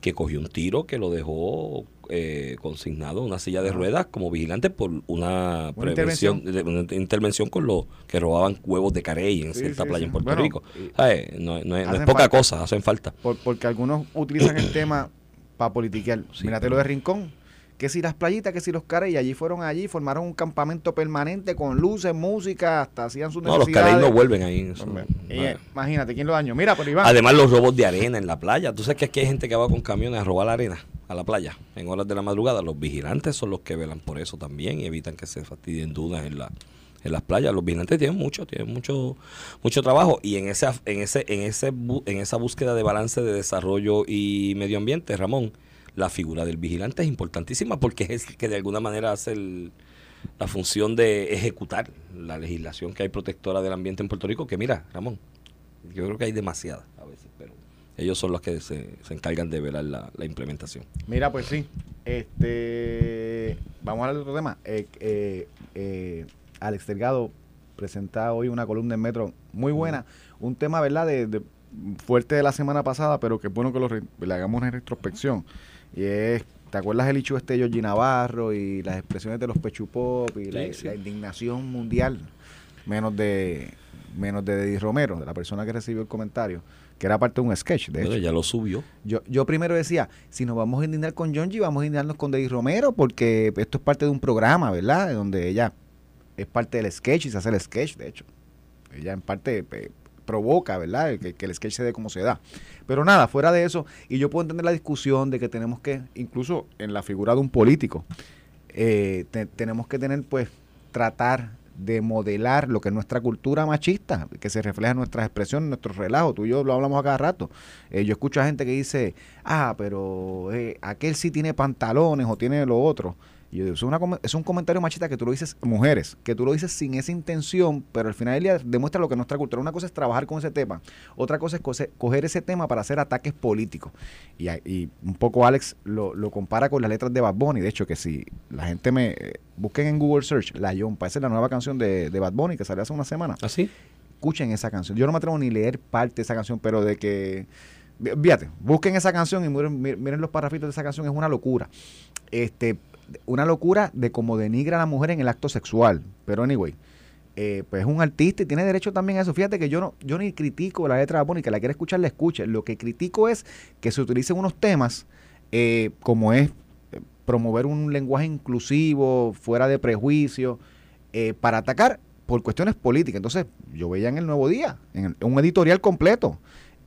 que cogió un tiro que lo dejó eh, consignado en una silla de ruedas como vigilante por una, prevención, de- una intervención con los que robaban huevos de carey en Sí, cierta sí, playa sí. en Puerto Bueno, Rico. No, no es- no es Hacen poca falta. cosa, hacen falta. Por- porque algunos utilizan el tema para politiquear. Mírate lo de Rincón. Que si las playitas, que si los cares, y allí fueron allí, formaron un campamento permanente con luces, música, hasta hacían sus No, los necesidades. carey no vuelven ahí. eso no- y, eh, imagínate, ¿quién lo dañó? Mira, pero Iván, Además, los robos de arena en la playa. Tú sabes que aquí hay gente que va con camiones a robar la arena a la playa en horas de la madrugada. Los vigilantes son los que velan por eso también y evitan que se fastidien dudas en la en las playas. Los vigilantes tienen mucho, tienen mucho mucho trabajo y en ese en ese en ese en esa búsqueda de balance de desarrollo y medio ambiente, Ramón, la figura del vigilante es importantísima porque es el que de alguna manera hace el- la función de ejecutar la legislación que hay protectora del ambiente en Puerto Rico, que mira, Ramón, yo creo que hay demasiada a veces, pero ellos son los que se, se encargan de velar la, la implementación. mira, pues sí. Este, vamos a hablar de otro tema. Eh, eh, eh, Alex Delgado presenta hoy una columna en Metro muy buena. Un tema, ¿verdad? De, de- fuerte de la semana pasada, pero que es bueno que lo le hagamos una retrospección. Y es, ¿te acuerdas el hecho este de Georgie Navarro y las expresiones de los Pechupop y la, Sí, sí. la indignación mundial? Menos de menos de Eddie Romero, de la persona que recibió el comentario, que era parte de un sketch, de hecho. ya lo subió. Yo, yo primero decía, si nos vamos a indignar con John G, vamos a indignarnos con Deddy Romero, porque esto es parte de un programa, ¿verdad? Donde ella es parte del sketch y se hace el sketch, de hecho. Ella en parte provoca, ¿verdad? Que, que el sketch se dé como se da. Pero nada, fuera de eso, y yo puedo entender la discusión de que tenemos que, incluso en la figura de un político, eh, te- tenemos que tener, pues, tratar de modelar lo que es nuestra cultura machista, que se refleja en nuestras expresiones, en nuestros relajos. Tú y yo lo hablamos a cada rato. Eh, yo escucho a gente que dice, ah, pero eh, aquel sí tiene pantalones o tiene lo otro. Y yo digo, es, una com- es un comentario machista que tú lo dices, mujeres, que tú lo dices sin esa intención, pero al final del día demuestra lo que es nuestra cultura. Una cosa es trabajar con ese tema, otra cosa es coger ese tema para hacer ataques políticos. Y, un poco Alex lo, lo compara con las letras de Bad Bunny. De hecho, que si la gente me... eh, busquen en Google Search La Yompa, esa es la nueva canción de, de Bad Bunny que salió hace una semana ¿Así? escuchen esa canción. Yo no me atrevo ni leer parte de esa canción, pero de que Fíjate, busquen esa canción y miren, miren los parrafitos de esa canción, es una locura. Este, una locura de cómo denigra a la mujer en el acto sexual. Pero anyway, eh, pues es un artista y tiene derecho también a eso. Fíjate que yo no, yo ni critico la letra de que la quiere escuchar, la escuche. Lo que critico es que se utilicen unos temas eh, como es eh, promover un lenguaje inclusivo, fuera de prejuicio, eh, para atacar por cuestiones políticas. Entonces, yo veía en el Nuevo Día, en un editorial completo,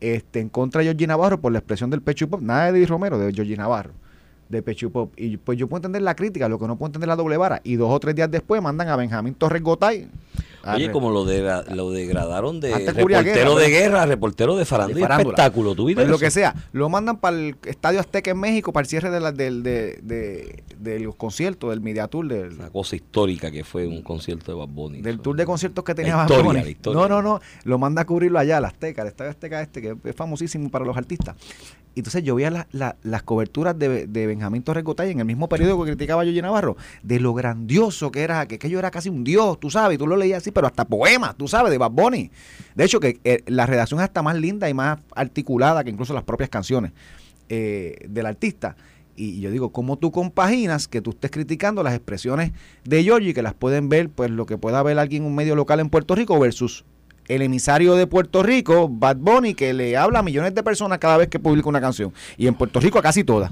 este, en contra de Georgie Navarro por la expresión del pecho y pop, nada de Eddie Romero, de Georgie Navarro, de pecho y pop. Y pues yo puedo entender la crítica, lo que no puedo entender la doble vara. Y dos o tres días después mandan a Benjamín Torres Gotay. Oye, como lo, de, lo degradaron de reportero Guerra, de guerra reportero de farándula, de y farándula. espectáculo. ¿Tú viste Pues lo que sea, lo mandan para el Estadio Azteca en México para el cierre de, la, del, de, de- de los conciertos, del Media Tour, del, Una cosa histórica que fue un concierto de Bad Bunny. del tour de conciertos que tenía La Bad historia, Bunny. la historia. No, no, no, lo manda a cubrirlo allá, al Azteca, el Estadio Azteca este, que es famosísimo para los artistas. Entonces yo veía la- la- las coberturas de, de Benjamín Torres Gotay en el mismo periódico que criticaba Yoyi Navarro, de lo grandioso que era, que aquello era casi un dios, tú sabes, y tú lo leías así, pero hasta poemas, tú sabes, de Bad Bunny. De hecho, que eh, la redacción es hasta más linda y más articulada que incluso las propias canciones eh, del artista. Y yo digo, ¿cómo tú compaginas que tú estés criticando las expresiones de Georgie, que las pueden ver, pues lo que pueda ver alguien en un medio local en Puerto Rico, versus el emisario de Puerto Rico, Bad Bunny, que le habla a millones de personas cada vez que publica una canción. Y en Puerto Rico a casi todas.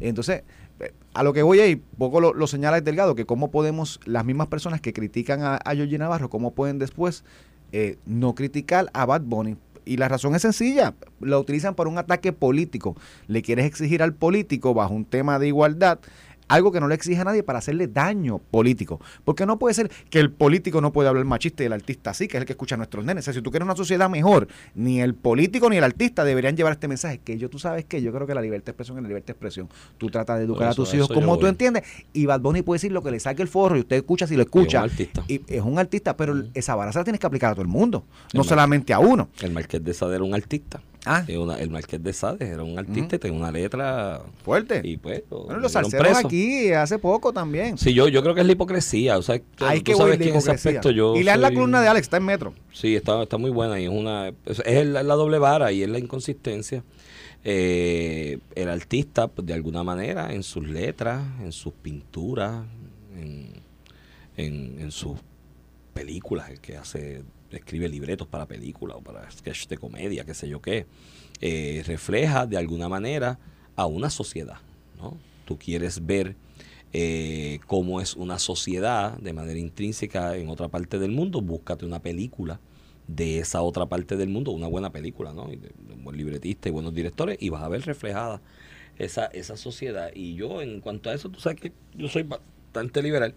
Entonces, eh, a lo que voy ahí, poco lo, lo señala el Delgado, que cómo podemos, las mismas personas que critican a, a Georgie Navarro, cómo pueden después eh, no criticar a Bad Bunny. Y la razón es sencilla, lo utilizan para un ataque político. Le quieres exigir al político bajo un tema de igualdad algo que no le exige a nadie para hacerle daño político. Porque no puede ser que el político no puede hablar machista y el artista sí, que es el que escucha a nuestros nenes. O sea, si tú quieres una sociedad mejor, ni el político ni el artista deberían llevar este mensaje. Que yo, tú sabes que yo creo que la libertad de expresión es la libertad de expresión. Tú tratas de educar a tus hijos como tú entiendes. Y Bad Bunny puede decir lo que le saque el forro y usted escucha si lo escucha. un artista. Y es un artista, pero esa vara se la tienes que aplicar a todo el mundo, no solamente a uno. El Marqués de Sade era un artista. Ah. Una- el Marqués de Sade era un artista y tenía una letra Fuerte. y pues bueno, los salseros aquí hace poco también. Sí, yo, yo creo que es la hipocresía. O sea, tú, Hay tú que sabes huir de que en ese aspecto yo y lean la soy- columna de Alex, está en Metro. Sí, está, está muy buena y es una es, es la, la doble vara y es la inconsistencia. Eh, el artista, pues, de alguna manera, en sus letras, en sus pinturas, en, en, en sus películas, el que hace escribe libretos para películas o para sketch de comedia, qué sé yo qué, eh, refleja de alguna manera a una sociedad. ¿no? Tú quieres ver eh, cómo es una sociedad de manera intrínseca en otra parte del mundo, búscate una película de esa otra parte del mundo, una buena película, ¿no? Un buen libretista y buenos directores, y vas a ver reflejada esa, esa sociedad. Y yo, en cuanto a eso, tú sabes que yo soy bastante liberal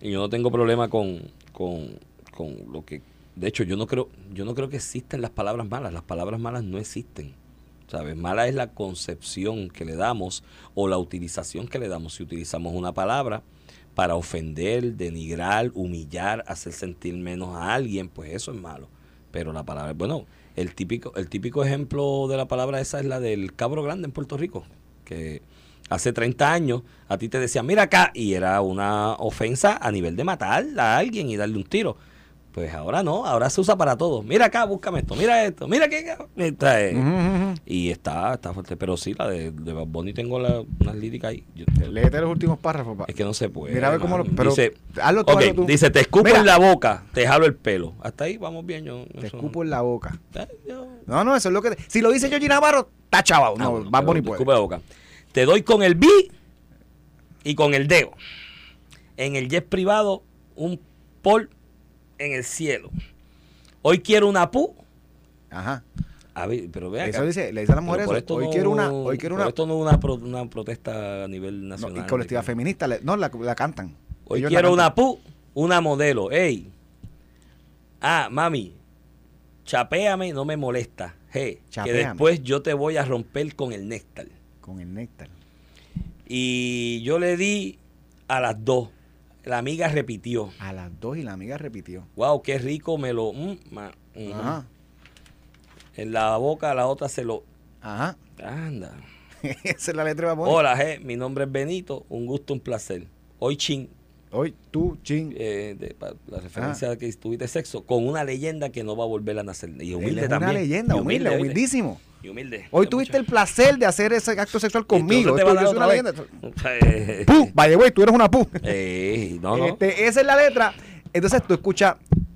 y yo no tengo problema con, con, con lo que. De hecho, yo no creo, yo no creo que existen las palabras malas. Las palabras malas no existen. ¿Sabes? Mala es la concepción que le damos o la utilización que le damos. Si utilizamos una palabra para ofender, denigrar, humillar, hacer sentir menos a alguien, pues eso es malo. Pero la palabra, bueno, el típico, el típico ejemplo de la palabra esa es la del cabro grande en Puerto Rico, que hace 30 años a ti te decían, mira acá, y era una ofensa a nivel de matar a alguien y darle un tiro. Pues ahora no, ahora se usa para todo. Mira acá, búscame esto, mira esto, mira es- Y está, está fuerte. Pero sí, la de, de Bad Bunny tengo la, unas líricas ahí. Yo- Léete los últimos párrafos. pa. es que no se puede. Mira a ver cómo lo- pero dice, hazlo tú, ok, hazlo tú. dice, te escupo Mira. en la boca, te jalo el pelo. Hasta ahí vamos bien. Yo, Te eso- escupo en la boca. Eh, yo- No, no, eso es lo que. Si lo dice Georgie Navarro, está chavado. Ah, No, Bad Bunny te puede. escupo en la boca. Te doy con el B y con el dedo. En el jet privado, un pol en el cielo. Hoy quiero una pu. Ajá. A ver, pero vea Eso dice, le dice a las mujeres eso. Hoy quiero una, hoy quiero una. Esto no es una, pro- una protesta a nivel no, nacional. y colectiva feminista, no, la, la cantan. Hoy Ellos la quiero una pu, una modelo. Ey. Ah, mami. Chapéame, no me molesta. Hey, que después yo te voy a romper con el néctar. Con el néctar. Y yo le di a las dos. La amiga repitió. A las dos y la amiga repitió. Wow, qué rico me lo. mm, ma- mm. Ajá. En la boca la otra se lo. Ajá. Anda. Esa es la letra de Bunny. Hola, G. Mi nombre es Benito. Un gusto, un placer. Hoy chin. Hoy tú, ching. eh, de- pa- la referencia de que tuviste sexo con una leyenda que no va a volver a nacer. Y humilde es también. una leyenda, Y humilde, humildísimo. Y humilde. Hoy tuviste el placer de hacer ese acto sexual conmigo. te Esto- yo soy una leyenda. Eh, ¡Pu! By the way, tú eres una pu. eh, no, no. Este, esa es la letra. Entonces tú escuchas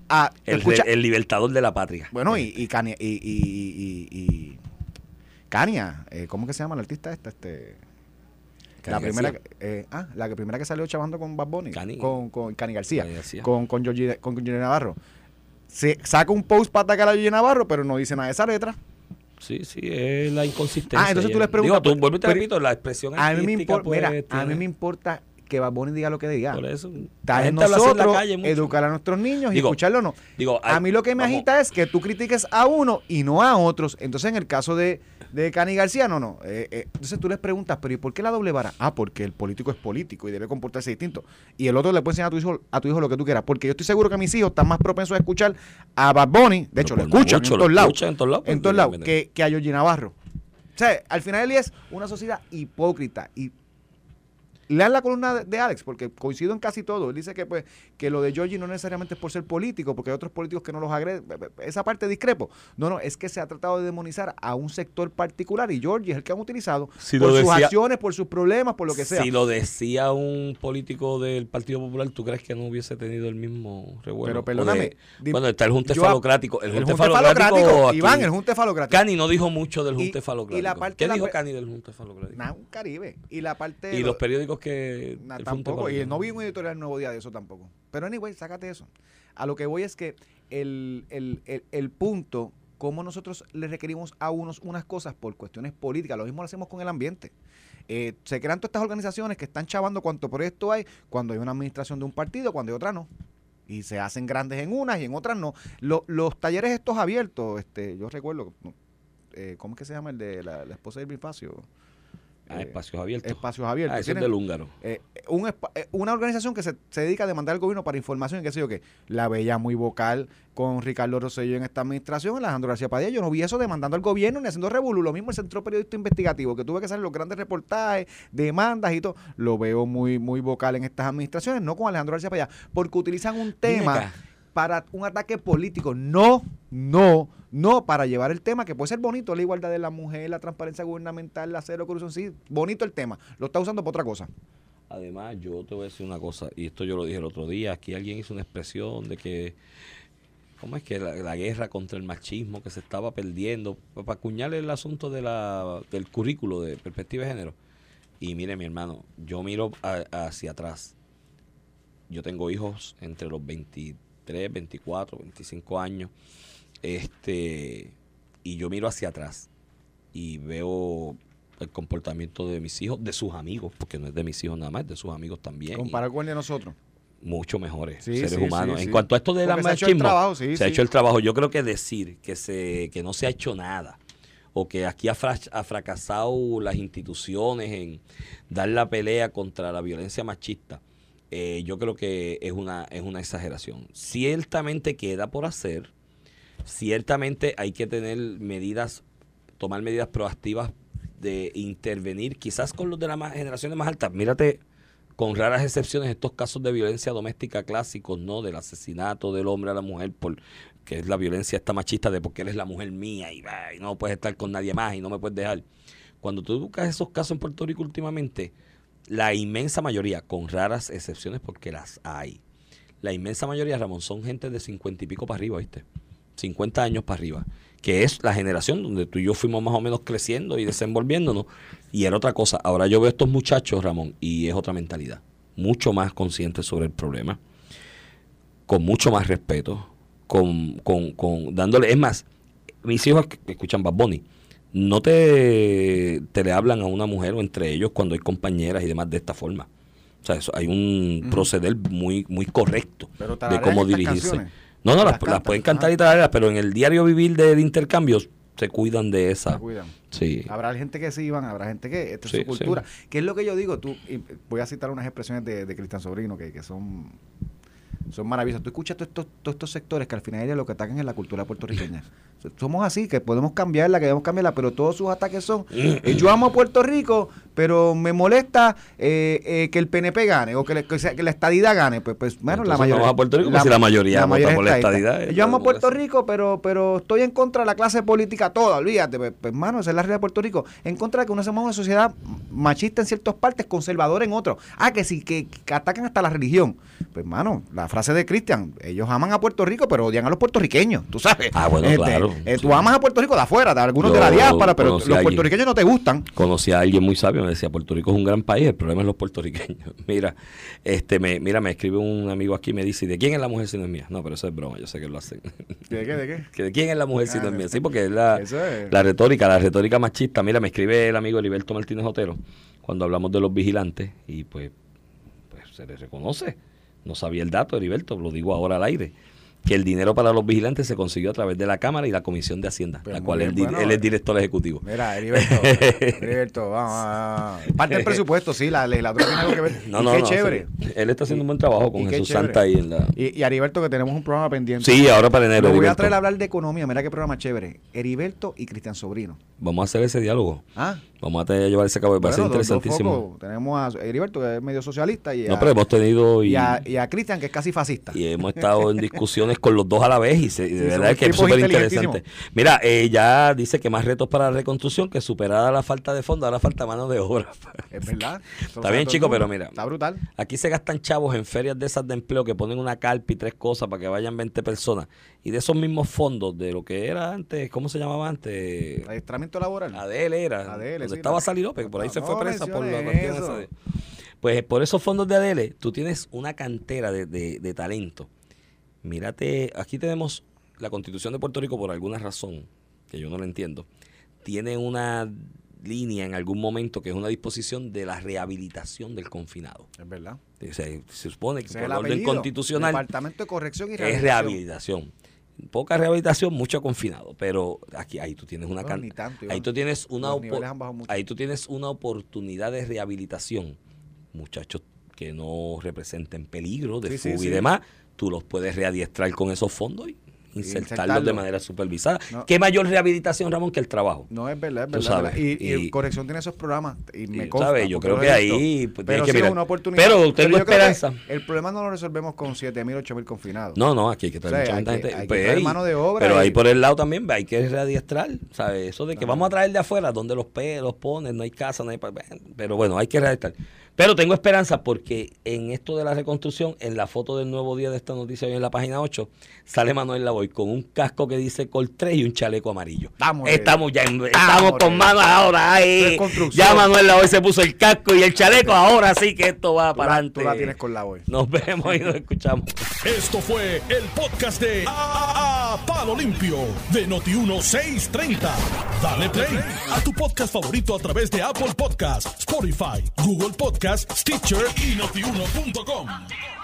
a. tú el, escuchas- el libertador de la patria. bueno, y, y Kanye. Y, y, eh, ¿cómo que se llama la artista esta? Este, la Kanye primera, eh, ah, la que primera que salió chavando con Bad Bunny, Kanye. con, con Cani García, García. con con Georgie, con Georgie Navarro. Se saca un post para atacar a Georgie Navarro, pero no dice nada de esa letra. Sí, sí, es la inconsistencia. Ah, entonces tú les preguntas, Digo, tú, vuelvo y te repito, la expresión A mí me importa, pues, mira, a mí me importa que Bad Bunny diga lo que diga. Por eso, Está en la nosotros calle mucho. educar a nuestros niños y Digo, escucharlo o no. digo, a mí lo que me vamos. agita es que tú critiques a uno y no a otros. Entonces, en el caso de, de Cani García, no, no. Eh, eh, entonces tú les preguntas, pero ¿y por qué la doble vara? Ah, porque el político es político y debe comportarse distinto. Y el otro le puede enseñar a tu hijo, a tu hijo lo que tú quieras. Porque yo estoy seguro que mis hijos están más propensos a escuchar a Bad Bunny. De hecho, lo escuchan mucho, en lo todos lados. escuchan en todos lados, En pues, todos lados. Que, que a Georgie Navarro. O sea, al final día es una sociedad hipócrita. Y lean la columna de, Alex, porque coincido en casi todo. Él dice que pues que lo de Georgie no necesariamente es por ser político, porque hay otros políticos que no los agreden. Esa parte discrepo. No, no, es que se ha tratado de demonizar a un sector particular y Georgie es el que han utilizado Si por sus decía- acciones, por sus problemas, por lo que sea. Si lo decía un político del Partido Popular, ¿tú crees que no hubiese tenido el mismo revuelo? Pero perdóname, de- bueno, está el junte yo- falocrático. El el junte falocrático. Iván, el junte falocrático. Cani no dijo mucho del Y- junte falocrático. y la parte ¿Qué la dijo Cani del junte falocrático? Nah, un Caribe. Y la parte... y los lo- periódicos que. Nah, tampoco. Y no vi un editorial nuevo día de eso tampoco. Pero anyway, sácate eso. A lo que voy es que el, el, el, el punto, cómo nosotros le requerimos a unos unas cosas por cuestiones políticas, lo mismo lo hacemos con el ambiente. Eh, se crean todas estas organizaciones que están chavando cuánto proyecto hay cuando hay una administración de un partido, cuando hay otra no. Y se hacen grandes en unas y en otras no. Lo- los talleres estos abiertos, este, yo recuerdo, eh, ¿cómo es que se llama el de la, la esposa de Irving Facio? Ah, espacios abiertos. Espacios abiertos. Ah, ese es del húngaro. eh, un eh, una organización que se, se dedica a demandar al gobierno para información y qué sé yo qué. La veía muy vocal con Ricardo Rosselló en esta administración, Alejandro García Padilla. Yo no vi eso demandando al gobierno ni haciendo revolú. Lo mismo el Centro Periodista Investigativo, que tuve que hacer los grandes reportajes, demandas y todo. Lo veo muy, muy vocal en estas administraciones, no con Alejandro García Padilla, porque utilizan un tema. Para un ataque político. No, no, no para llevar el tema que puede ser bonito, la igualdad de la mujer, la transparencia gubernamental, la cero corrupción, sí, bonito el tema. Lo está usando para otra cosa. Además, yo te voy a decir una cosa, y esto yo lo dije el otro día, aquí alguien hizo una expresión de que, ¿cómo es que la, guerra contra el machismo que se estaba perdiendo? Para acuñarle el asunto de la, del currículo de perspectiva de género. Y mire, mi hermano, yo miro hacia atrás. Yo tengo hijos entre los 23, 24, 25 años. Este, y yo miro hacia atrás y veo el comportamiento de mis hijos, de sus amigos, porque no es de mis hijos nada más, es de sus amigos también. y Comparado con el de nosotros. mucho mejores Sí, seres sí, humanos. sí, en cuanto a esto del Porque se ha hecho el machismo, trabajo, se ha hecho el trabajo. Yo creo que decir que se que no se ha hecho nada o que aquí ha, fra- ha fracasado las instituciones en dar la pelea contra la violencia machista, eh, yo creo que es una es una exageración. Ciertamente queda por hacer, ciertamente hay que tener medidas, tomar medidas proactivas de intervenir, quizás con los de las generaciones más altas. Mírate, con raras excepciones, estos casos de violencia doméstica clásicos, ¿no? Del asesinato del hombre a la mujer, por que es la violencia esta machista de porque eres la mujer mía y, y no puedes estar con nadie más y no me puedes dejar. Cuando tú buscas esos casos en Puerto Rico últimamente, la inmensa mayoría, con raras excepciones porque las hay, la inmensa mayoría, Ramón, son gente de cincuenta y pico para arriba, ¿viste? 50 años para arriba, que es la generación donde tú y yo fuimos más o menos creciendo y desenvolviéndonos. Y era otra cosa. Ahora yo veo a estos muchachos, Ramón, y es otra mentalidad. Mucho más conscientes sobre el problema, con mucho más respeto, con, con, con dándole. Es más, mis hijos que escuchan Bad Bunny, no te, te le hablan a una mujer o entre ellos cuando hay compañeras y demás de esta forma. O sea, eso, hay un proceder muy, muy correcto Pero de cómo dirigirse. canciones. No, no, las, Las las cantan, pueden cantar y traerlas, pero en el diario vivir de, de intercambios se cuidan de Se esa. cuidan. Sí. Habrá gente que sí, Iván, habrá gente que esta es Sí, su cultura. ¿Qué es lo que yo digo? Tú, y voy a citar unas expresiones de, de Cristian Sobrino que, que son, son maravillosas. Tú escuchas todos estos, estos sectores que al final de lo que atacan es la cultura puertorriqueña. Somos así, que podemos cambiarla, que debemos cambiarla, pero todos sus ataques son, eh, yo amo a Puerto Rico, pero me molesta eh, eh, que el PNP gane o que, le- que sea- que la estadidad gane. Pues, pues bueno, la mayoría. vamos a Puerto Rico, pues si la mayoría por la estadidad, Yo amo a Puerto Rico, pero, pero estoy en contra de la clase política toda, olvídate. Pues, pues, hermano, esa es la realidad de Puerto Rico. En contra de que uno somos una sociedad machista en ciertas partes, conservadora en otras. Ah, que sí, que, que atacan hasta la religión. Pues, hermano, la frase de Cristian, ellos aman a Puerto Rico, pero odian a los puertorriqueños, tú sabes. Ah, bueno, Este, claro, eh, tú amas a Puerto Rico de afuera, de algunos de Yo la diáspora, pero los puertorriqueños no te gustan. conocí a alguien muy sabio, me decía, Puerto Rico es un gran país, el problema es los puertorriqueños. Mira, este me, mira, me escribe un amigo aquí y me dice, ¿de quién es la mujer si no es mía? No, pero eso es broma, yo sé que lo hacen. ¿De qué? ¿De qué? ¿Que ¿De quién es la mujer si no es Ah, mía? Sí, porque es la, es. la retórica, la retórica machista. Mira, me escribe el amigo Heriberto Martínez Otero cuando hablamos de los vigilantes y pues, pues se le reconoce. No sabía el dato, Heriberto, lo digo ahora al aire. Que el dinero para los vigilantes se consiguió a través de la Cámara y la Comisión de Hacienda, Pues la cual bien, él, di- bueno, él es director ejecutivo. Mira, Heriberto, Heriberto, vamos, vamos, vamos. Parte del presupuesto, sí, la legislatura tiene algo que ver. No, y no, qué no, chévere. sí. Él está haciendo un buen trabajo con Y Jesús chévere. Santa ahí en la... Y, y Heriberto, que tenemos un programa pendiente. Sí, ahora para enero. Lo voy a traer a hablar de economía. Mira qué programa chévere. Heriberto y Cristian Sobrino. Vamos a hacer ese diálogo. Ah, Vamos a tener- llevar ese cabo. Va a ser bueno, dos- dos interesantísimo. focos. Tenemos a Heriberto, que es medio socialista, y a, No, pero hemos tenido y, y a, y a Cristian, que es casi fascista. y hemos estado en discusiones con los dos a la vez y, se- y de verdad somos que es súper interesante. Mira, eh, ya dice que más retos para la reconstrucción, que superada la falta de fondo, ahora falta mano de obra. Es verdad. Está bien, chico, pero mira. Está brutal. Aquí se gastan chavos en ferias de esas de empleo que ponen una carpa y tres cosas para que vayan 20 personas. Y de esos mismos fondos, de lo que era antes, ¿cómo se llamaba antes? Adiestramiento laboral. ADL era. ADL, donde sí, estaba no. Sally López, por ahí No, se fue no presa por la cuestión esa de- Pues por esos fondos de ADL, tú tienes una cantera de, de- de talento. Mírate, aquí tenemos la constitución de Puerto Rico por alguna razón, que yo no la entiendo, tiene una línea en algún momento que es una disposición de la rehabilitación del confinado. Es verdad. Se supone que por el orden constitucional Departamento de Corrección y es Rehabilitación. Poca rehabilitación, mucho confinado, pero aquí ahí tú tienes una No, can- tanto, ahí tú tienes una ahí tú tienes una oportunidad de rehabilitación, muchachos que no representen peligro de Sí, sí, fuga y sí. demás, tú los puedes readiestrar con esos fondos y insertarlos insertarlo. de manera supervisada. No. ¿Qué mayor rehabilitación, Ramón, que el trabajo? No, es verdad, es verdad. sabes, Y, y y- Corrección tiene esos programas y me consta. ¿sabes? Yo creo que ahí, pues, pero que sí es mirar. una oportunidad. Pero tengo que esperanza. El problema no lo resolvemos con 7 mil, 8 mil confinados. No, no, aquí hay que traer O sea, mucha hay gente. que- hay Pues, mano de obra Pero y- ahí por el lado también hay que readiestrar, ¿sabes? Eso de que vamos a traer de afuera, donde los pe los ponen, no hay casa, no hay... Pero bueno, hay que readiestrar. Pero tengo esperanza porque en esto de la reconstrucción, en la foto del nuevo día de esta noticia hoy en la página 8, sale Manuel Lavoy con un casco que dice Col 3 y un chaleco amarillo. Estamos ready. estamos ya en- estamos con manos ahora construcción. Ya Manuel Lavoy se puso el casco y el chaleco, ahora sí que esto va Tú para la, adelante. tú la tienes con la hoy. Nos vemos y nos escuchamos. Esto fue el podcast de A, A- Palo Limpio de Noti1630. Dale play a tu podcast favorito a través de Apple Podcasts, Spotify, Google Podcasts, Stitcher y notiuno.com.